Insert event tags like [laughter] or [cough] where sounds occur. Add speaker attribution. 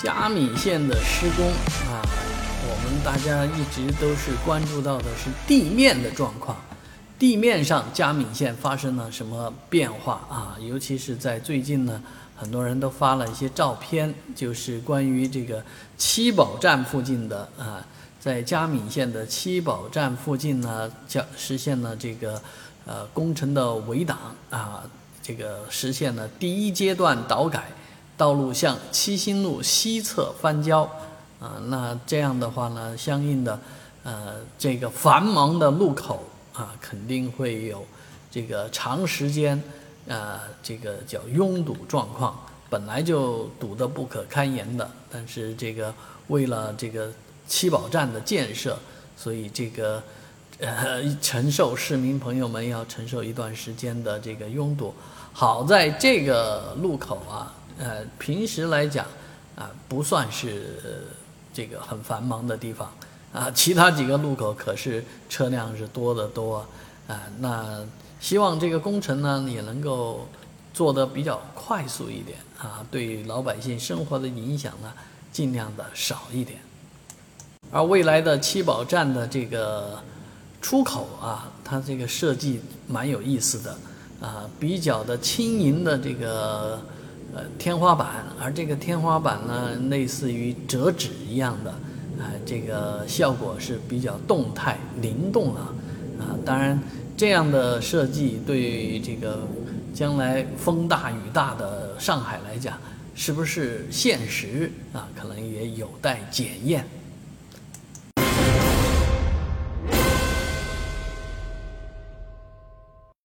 Speaker 1: 嘉米线的施工啊，我们大家一直都是关注到的是地面的状况，地面上嘉米线发生了什么变化啊？尤其是在最近呢，很多人都发了一些照片，就是关于这个七宝站附近的啊，在嘉米线的七宝站附近呢，叫实现了这个呃工程的围挡啊，这个实现了第一阶段导改。道路向七星路西侧翻交，啊，那这样的话呢，相应的，呃，这个繁忙的路口啊，肯定会有这个长时间，呃，这个叫拥堵状况，本来就堵得不可堪言的，但是这个为了这个七宝站的建设，所以这个 [laughs] 呃，承受市民朋友们要承受一段时间的这个拥堵，好在这个路口啊。呃，平时来讲，啊，不算是这个很繁忙的地方，啊，其他几个路口可是车辆是多得多，啊，那希望这个工程呢也能够做得比较快速一点，啊，对老百姓生活的影响呢尽量的少一点。而未来的七宝站的这个出口啊，它这个设计蛮有意思的，啊，比较的轻盈的这个。天花板，而这个天花板呢，类似于折纸一样的，啊，这个效果是比较动态、灵动啊，啊，当然这样的设计对这个将来风大雨大的上海来讲，是不是现实啊？可能也有待检验。